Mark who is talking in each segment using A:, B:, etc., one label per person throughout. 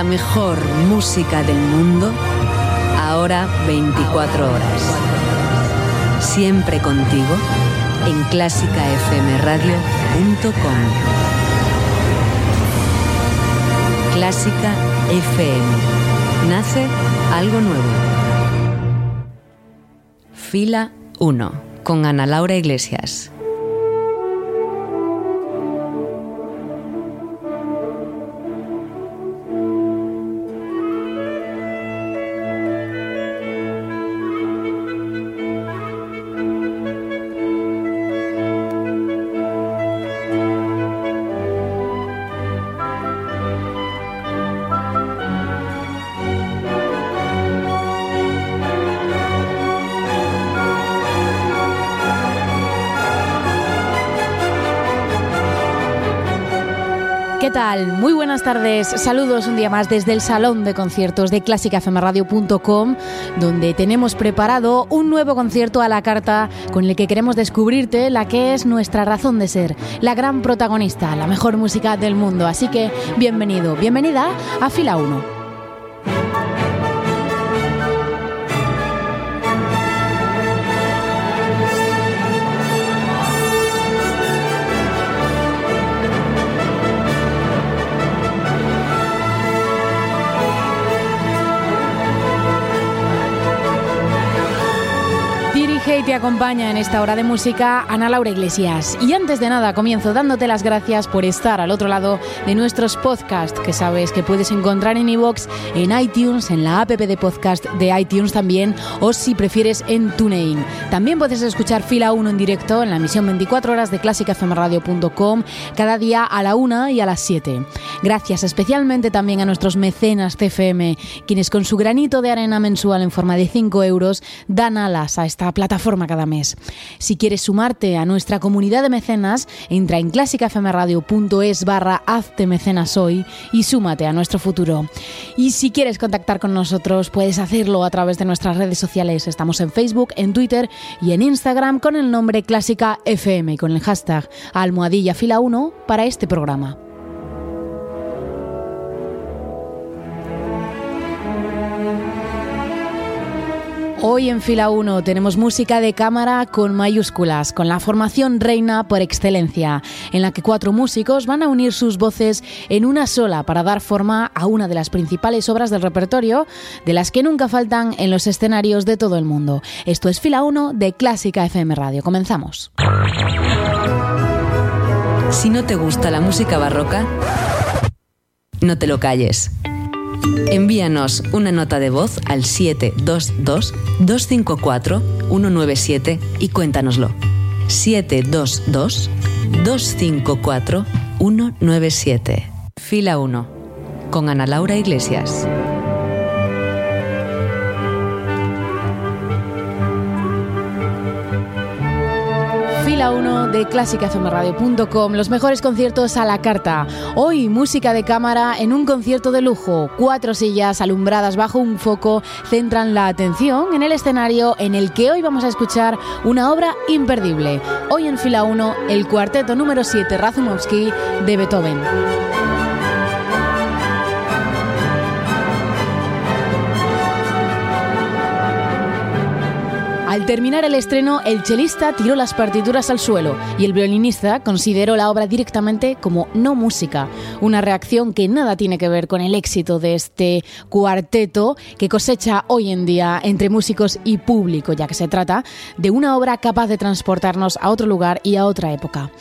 A: La mejor música del mundo, ahora 24 horas. Siempre contigo en clásicafmradio.com. Clásica FM. Nace algo nuevo. Fila 1 con Ana Laura Iglesias.
B: Buenas tardes. Saludos un día más desde el Salón de Conciertos de clásicafmradio.com, donde tenemos preparado un nuevo concierto a la carta con el que queremos descubrirte la que es nuestra razón de ser, la gran protagonista, la mejor música del mundo. Así que bienvenido, bienvenida a Fila 1. Te acompaña en esta hora de música Ana Laura Iglesias. Y antes de nada, comienzo dándote las gracias por estar al otro lado de nuestros podcasts, que sabes que puedes encontrar en iVoox, en iTunes, en la app de podcast de iTunes también, o si prefieres en TuneIn. También puedes escuchar Fila 1 en directo en la emisión 24 horas de clásicafmradio.com cada día a la 1 y a las 7. Gracias especialmente también a nuestros mecenas CFM, quienes con su granito de arena mensual en forma de 5 euros dan alas a esta plataforma cada mes. Si quieres sumarte a nuestra comunidad de mecenas, entra en clásicafmradio.es barra hazte mecenas hoy y súmate a nuestro futuro. Y si quieres contactar con nosotros, puedes hacerlo a través de nuestras redes sociales. Estamos en Facebook, en Twitter y en Instagram con el nombre Clásica FM y con el hashtag almohadilla fila 1 para este programa. Hoy en fila 1 tenemos música de cámara con mayúsculas, con la formación reina por excelencia, en la que cuatro músicos van a unir sus voces en una sola para dar forma a una de las principales obras del repertorio, de las que nunca faltan en los escenarios de todo el mundo. Esto es fila 1 de Clásica FM Radio. Comenzamos.
A: Si no te gusta la música barroca, no te lo calles. Envíanos una nota de voz al 722-254-197 y cuéntanoslo. 722-254-197. Fila 1. Con Ana Laura Iglesias.
B: Fila 1 de clásicafmradio.com, los mejores conciertos a la carta. Hoy música de cámara en un concierto de lujo. Cuatro sillas alumbradas bajo un foco centran la atención en el escenario en el que hoy vamos a escuchar una obra imperdible. Hoy en Fila 1, el cuarteto número 7 Razumovsky de Beethoven. Al terminar el estreno, el chelista tiró las partituras al suelo y el violinista consideró la obra directamente como no música, una reacción que nada tiene que ver con el éxito de este cuarteto que cosecha hoy en día entre músicos y público, ya que se trata de una obra capaz de transportarnos a otro lugar y a otra época.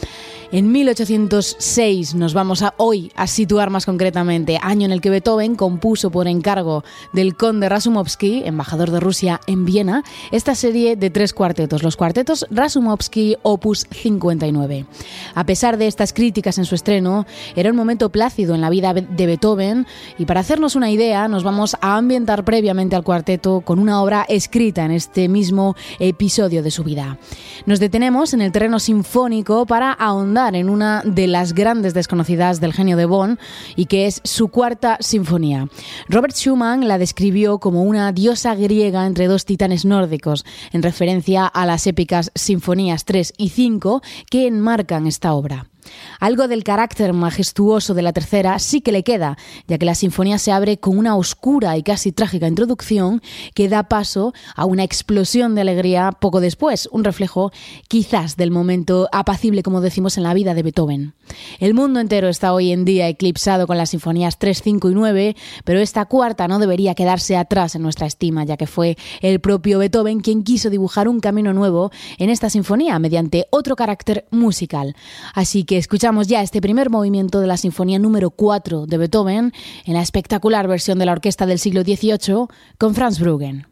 B: En 1806 nos vamos a hoy a situar más concretamente, año en el que Beethoven compuso por encargo del conde Rasumovsky, embajador de Rusia en Viena, esta serie de tres cuartetos, los cuartetos Rasumovsky Opus 59. A pesar de estas críticas en su estreno, era un momento plácido en la vida de Beethoven y para hacernos una idea nos vamos a ambientar previamente al cuarteto con una obra escrita en este mismo episodio de su vida. Nos detenemos en el terreno sinfónico para ahondar en una de las grandes desconocidas del genio de Bonn y que es su cuarta sinfonía. Robert Schumann la describió como una diosa griega entre dos titanes nórdicos, en referencia a las épicas sinfonías 3 y 5 que enmarcan esta obra. Algo del carácter majestuoso de la tercera sí que le queda, ya que la sinfonía se abre con una oscura y casi trágica introducción que da paso a una explosión de alegría poco después, un reflejo quizás del momento apacible, como decimos, en la vida de Beethoven. El mundo entero está hoy en día eclipsado con las sinfonías 3, 5 y 9, pero esta cuarta no debería quedarse atrás en nuestra estima, ya que fue el propio Beethoven quien quiso dibujar un camino nuevo en esta sinfonía mediante otro carácter musical. Así que escuchamos ya este primer movimiento de la sinfonía número 4 de Beethoven en la espectacular versión de la orquesta del siglo XVIII con Franz Bruggen.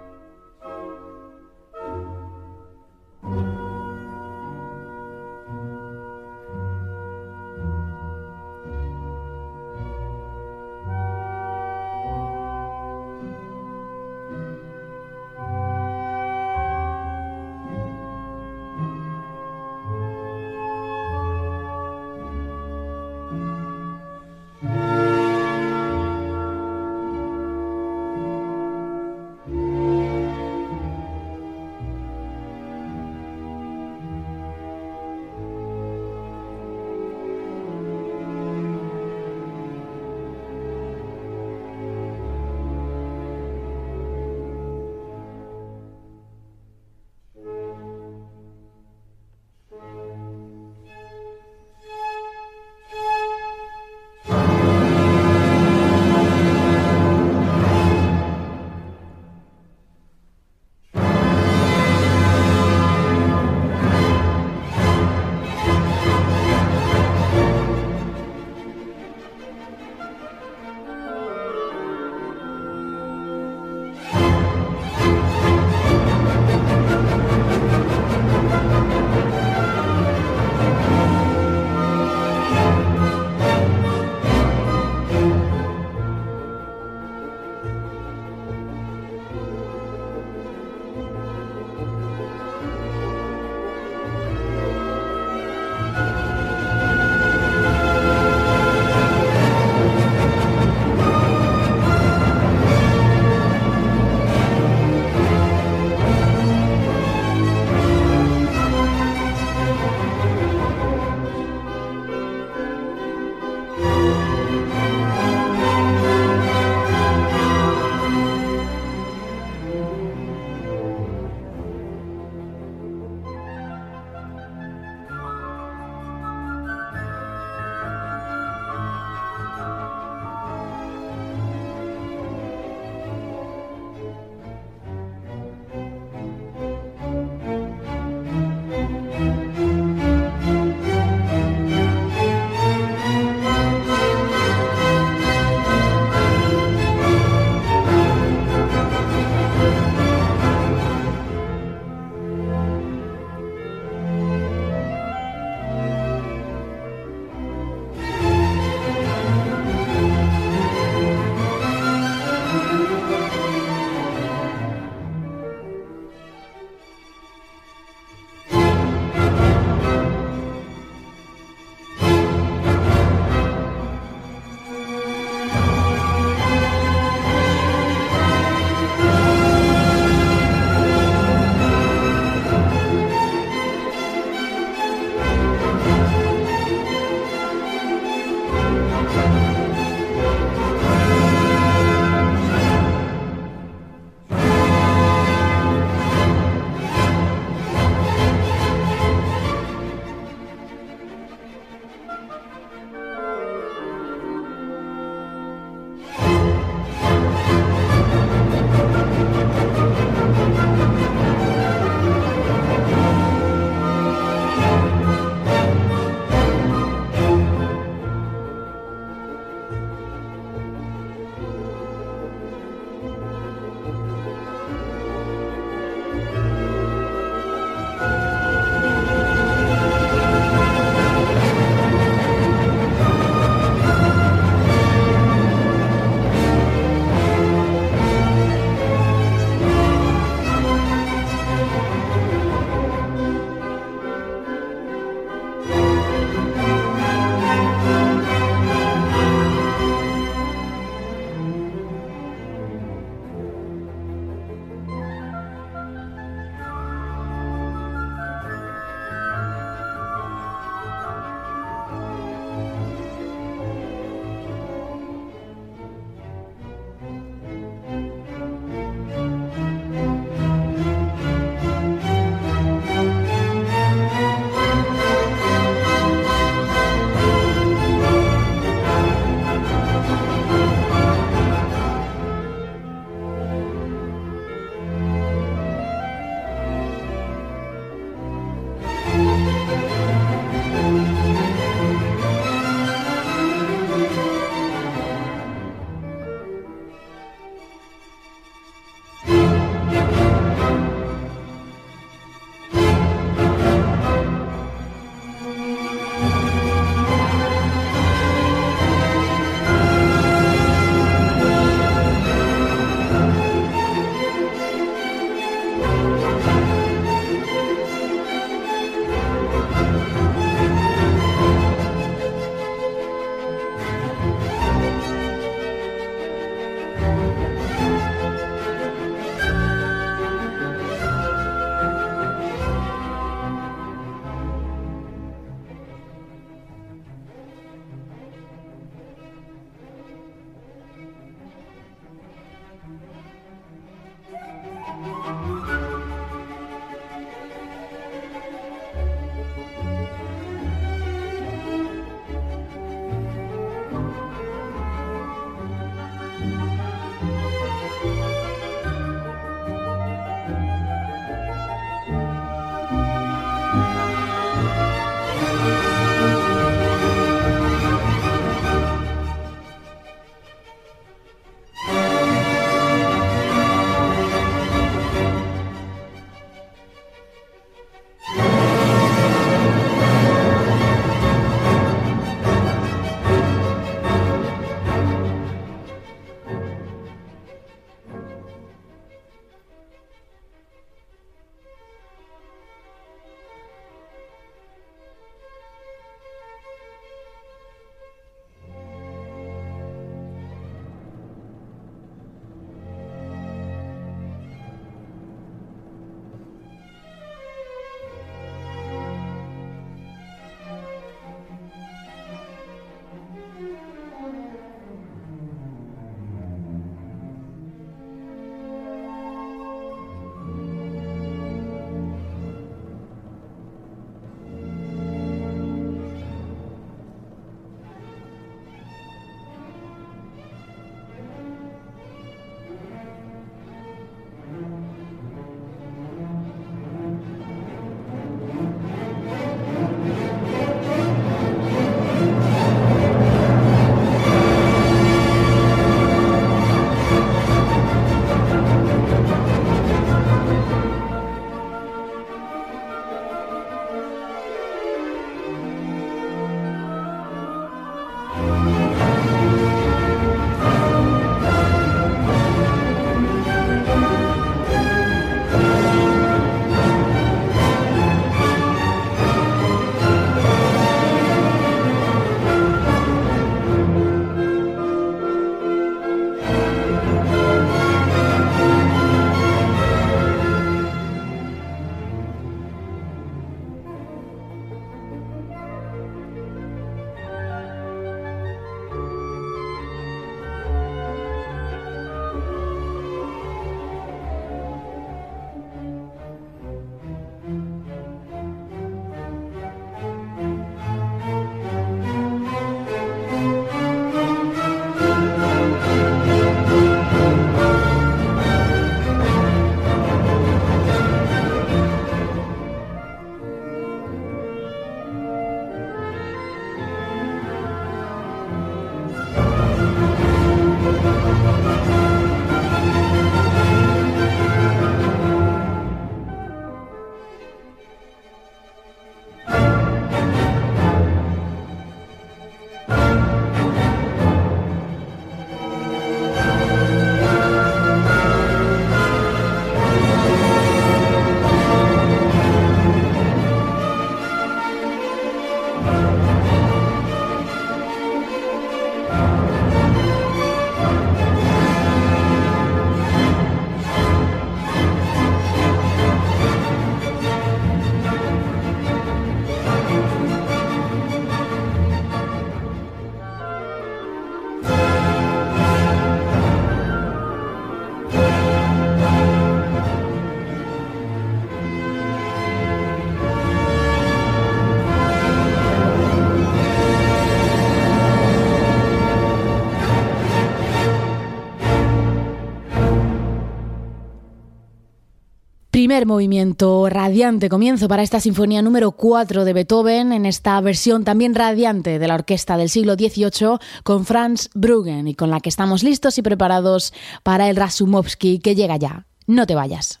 B: Movimiento, radiante comienzo para esta sinfonía número 4 de Beethoven, en esta versión también radiante de la orquesta del siglo XVIII con Franz Bruggen y con la que estamos listos y preparados para el Rasumovsky que llega ya. No te vayas.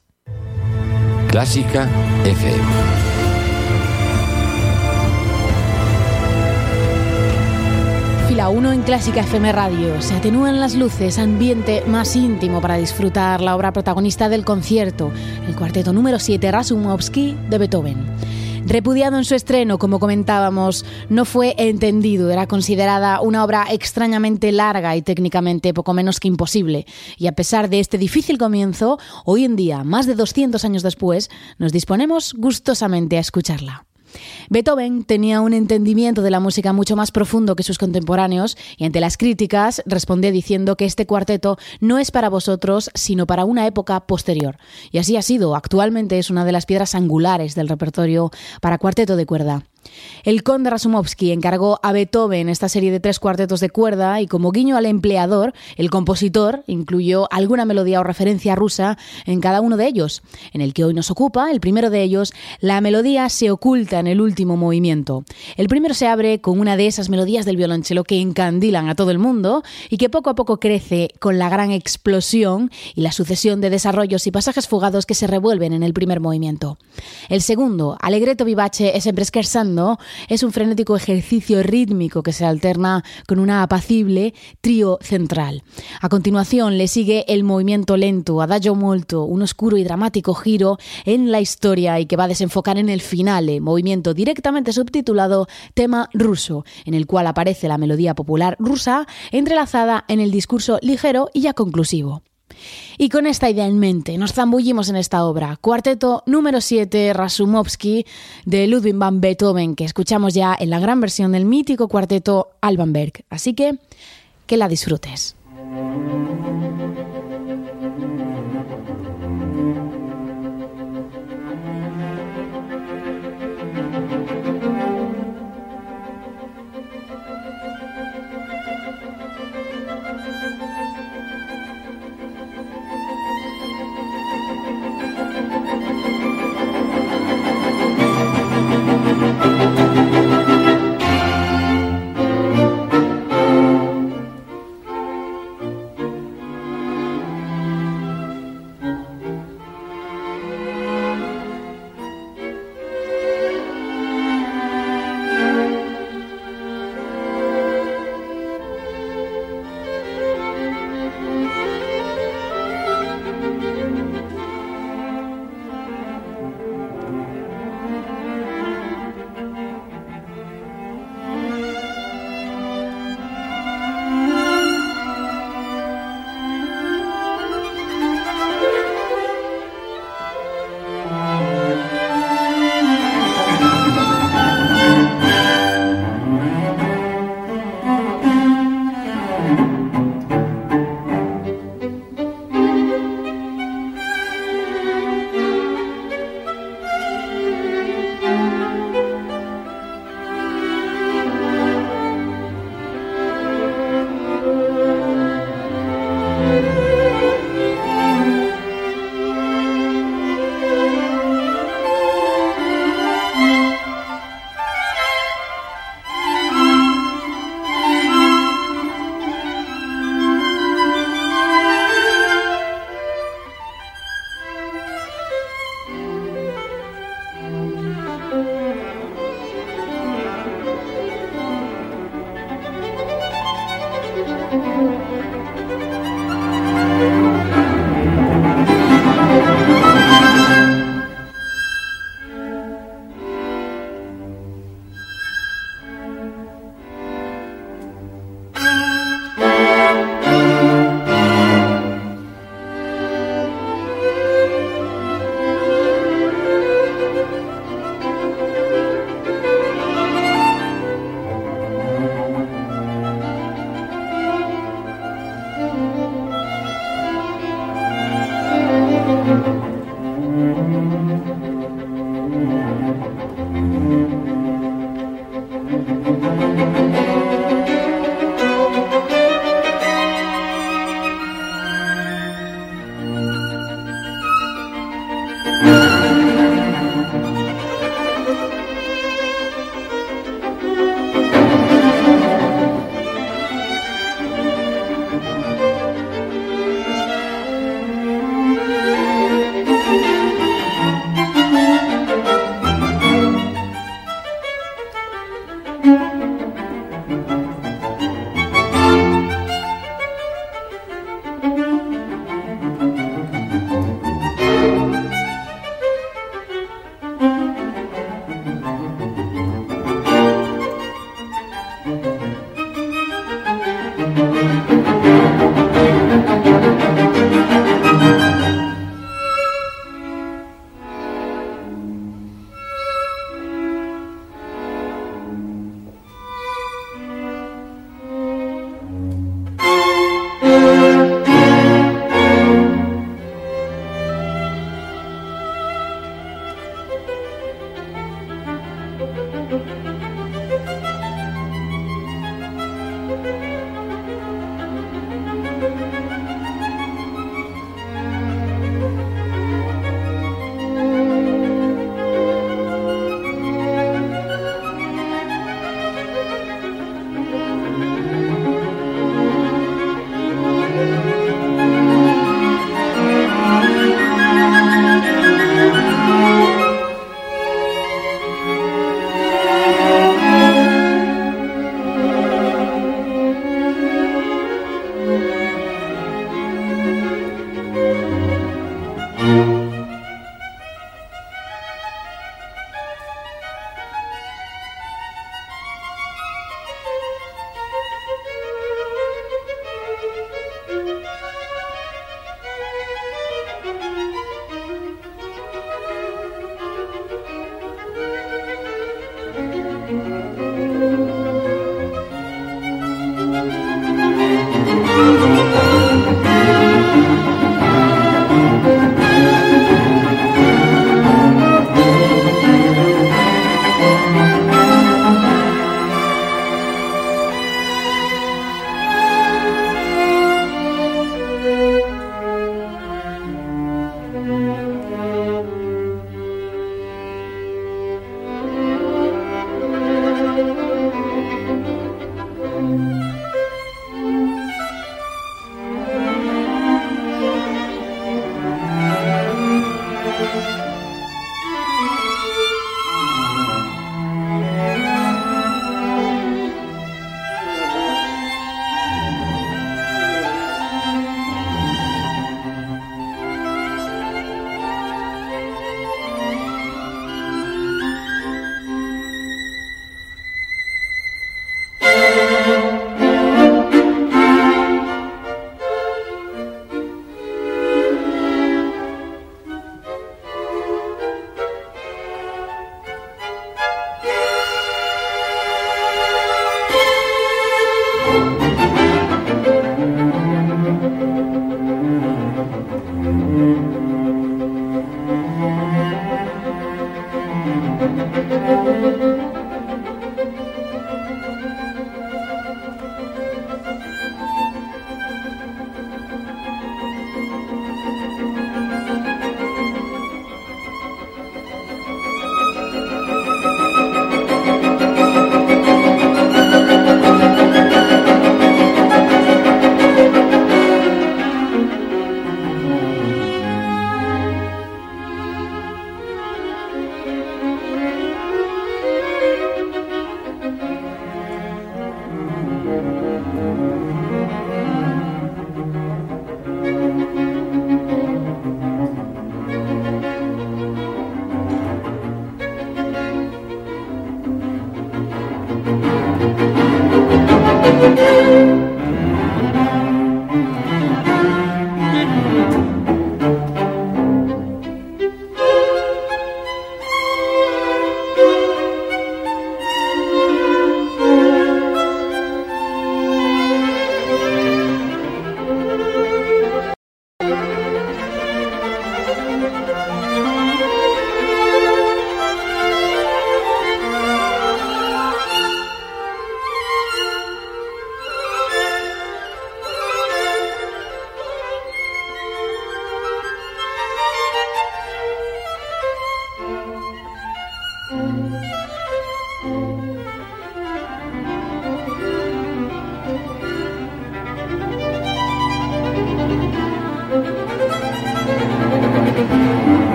C: Clásica FM.
B: Fila 1 en Clásica FM Radio. Se atenúan las luces, ambiente más íntimo para disfrutar la obra protagonista del concierto, el cuarteto número 7 Rasumovsky de Beethoven. Repudiado en su estreno, como comentábamos, no fue entendido, era considerada una obra extrañamente larga y técnicamente poco menos que imposible. Y a pesar de este difícil comienzo, hoy en día, más de 200 años después, nos disponemos gustosamente a escucharla. Beethoven tenía un entendimiento de la música mucho más profundo que sus contemporáneos y ante las críticas respondió diciendo que este cuarteto no es para vosotros, sino para una época posterior. Y así ha sido. Actualmente es una de las piedras angulares del repertorio para cuarteto de cuerda. El conde Rasumovsky encargó a Beethoven esta serie de tres cuartetos de cuerda y como guiño al empleador, el compositor incluyó alguna melodía o referencia rusa en cada uno de ellos. En el que hoy nos ocupa, el primero de ellos, la melodía se oculta en el último movimiento. El primero se abre con una de esas melodías del violonchelo que encandilan a todo el mundo y que poco a poco crece con la gran explosión y la sucesión de desarrollos y pasajes fugados que se revuelven en el primer movimiento. El segundo, Allegretto vivace, es scherzando es un frenético ejercicio rítmico que se alterna con una apacible trío central. A continuación le sigue el movimiento lento, adagio molto, un oscuro y dramático giro en la historia y que va a desenfocar en el finale, movimiento directamente subtitulado Tema ruso, en el cual aparece la melodía popular rusa entrelazada en el discurso ligero y ya conclusivo. Y con esta idea en mente nos zambullimos en esta obra, cuarteto número 7 Rasumovsky de Ludwig van Beethoven, que escuchamos ya en la gran versión del mítico cuarteto Albanberg. Así que que la disfrutes.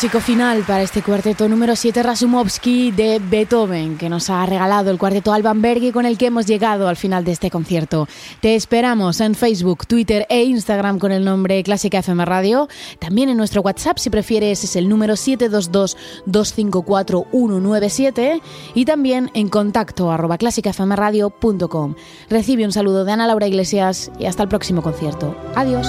B: Apoteósico final para este cuarteto número 7 Rasumovsky de Beethoven, que nos ha regalado el cuarteto Alban Bergi con el que hemos llegado al final de este concierto. Te esperamos en Facebook, Twitter e Instagram con el nombre Clásica FM Radio. También en nuestro WhatsApp, si prefieres, es el número 722-254-197 y también en contacto arroba clásicafmradio.com. Recibe un saludo de Ana Laura Iglesias y hasta el próximo concierto. Adiós.